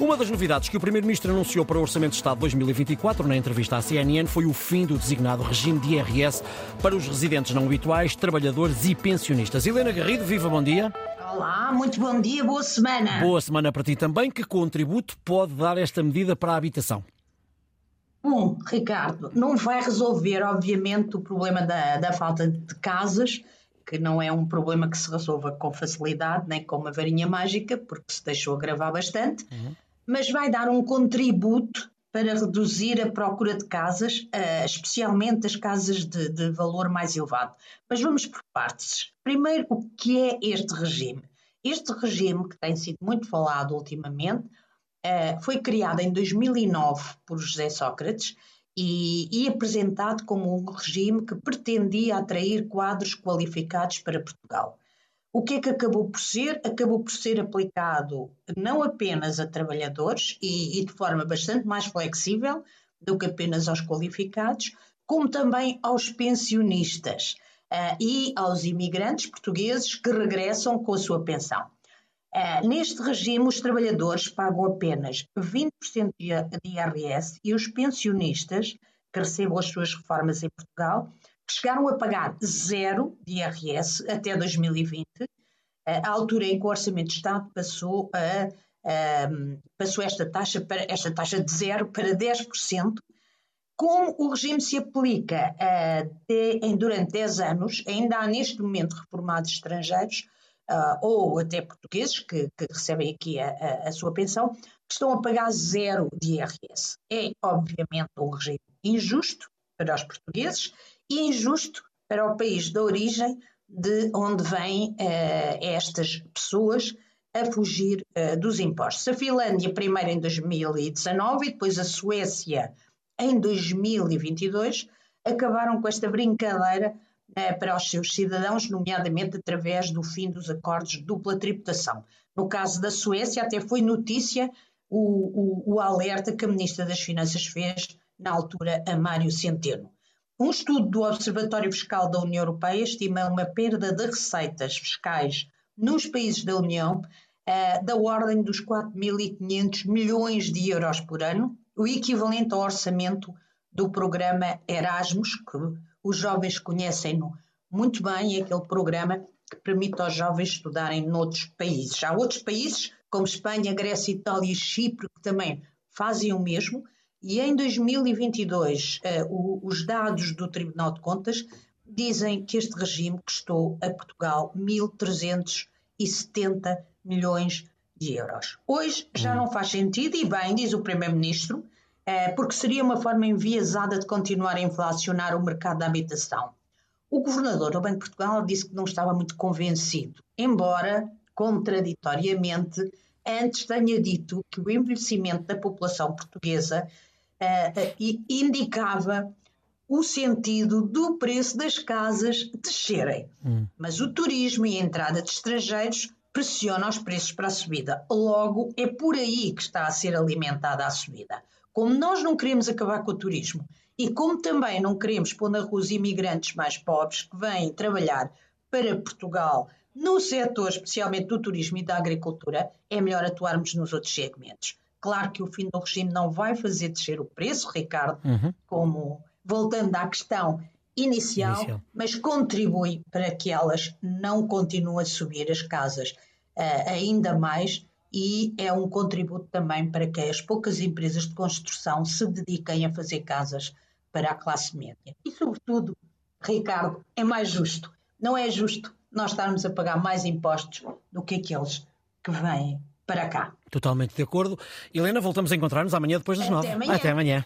Uma das novidades que o Primeiro-Ministro anunciou para o Orçamento de Estado 2024, na entrevista à CNN, foi o fim do designado regime de IRS para os residentes não habituais, trabalhadores e pensionistas. Helena Garrido, viva, bom dia. Olá, muito bom dia, boa semana. Boa semana para ti também. Que contributo pode dar esta medida para a habitação? Bom, Ricardo, não vai resolver, obviamente, o problema da, da falta de casas, que não é um problema que se resolva com facilidade, nem com uma varinha mágica, porque se deixou agravar bastante, uhum. Mas vai dar um contributo para reduzir a procura de casas, uh, especialmente as casas de, de, valor mais elevado. Mas vamos por partes. Primeiro, o que é este regime? Este regime, que tem sido muito falado ultimamente, uh, foi criado em 2009 por José Sócrates e, e apresentado como um regime que pretendia atrair quadros qualificados para Portugal. O que é que acabou por ser? Acabou por ser aplicado não apenas a trabalhadores e, e, de forma bastante mais flexível do que apenas aos qualificados, como também aos pensionistas uh, e aos imigrantes portugueses que regressam com a sua pensão. Uh, neste regime, os trabalhadores pagam apenas 20% de IRS e os pensionistas, que recebam as suas reformas em Portugal, chegaram a pagar zero de IRS até 2020, a altura em que o Orçamento de Estado passou, a, a, passou esta, taxa para, esta taxa de zero para 10%. Como o regime se aplica de, em, durante 10 anos, ainda há neste momento reformados estrangeiros uh, ou até portugueses que, que recebem aqui a, a, a, sua pensão, que estão a pagar zero de IRS. É, obviamente, um regime injusto para os portugueses e injusto para o país de origem de onde vêm uh, estas pessoas a fugir uh, dos impostos. A Finlândia primeiro em 2019 e depois a Suécia em 2022 acabaram com esta brincadeira eh, para os seus cidadãos, nomeadamente através do fim dos acordos de dupla tributação. No caso da Suécia, até foi notícia o, o, o alerta que a Ministra das Finanças fez na altura a Mário Centeno. Um estudo do Observatório Fiscal da União Europeia estima uma perda de receitas fiscais nos países da União uh, da ordem dos 4.500 milhões de euros por ano, o equivalente ao orçamento do programa Erasmus, que os jovens conhecem-no muito bem, é aquele programa que permite aos jovens estudarem noutros países. Há outros países, como Espanha, Grécia, Itália e Chipre, que também fazem o mesmo, e em 2022 uh, o, os dados do Tribunal de Contas dizem que este regime custou a Portugal 1.370 milhões de euros. Hoje já hum. não faz sentido, e bem, diz o Primeiro-Ministro, é, porque seria uma forma enviesada de continuar a inflacionar o mercado da habitação. O governador do Banco de Portugal disse que não estava muito convencido, embora, contraditoriamente, antes tenha dito que o envelhecimento da população portuguesa indicava o sentido do preço das casas descerem. Hum. Mas o turismo e a entrada de estrangeiros pressionam os preços para a subida. Logo, é por aí que está a ser alimentada a subida. Como nós não queremos acabar com o turismo e como também não queremos pôr na rua os imigrantes mais pobres que vêm trabalhar para Portugal no setor especialmente do turismo e da agricultura, é melhor atuarmos nos outros segmentos. Claro que o fim do regime não vai fazer descer o preço, Ricardo, uhum. como voltando à questão inicial, inicial, mas contribui para que elas não continuem a subir as casas uh, ainda mais e é um contributo também para que as poucas empresas de construção se dediquem a fazer casas para a classe média. E, sobretudo, Ricardo, é mais justo. Não é justo nós estarmos a pagar mais impostos do que aqueles que vêm para cá. Totalmente de acordo. Helena, voltamos a encontrar-nos amanhã depois das nove. Até amanhã.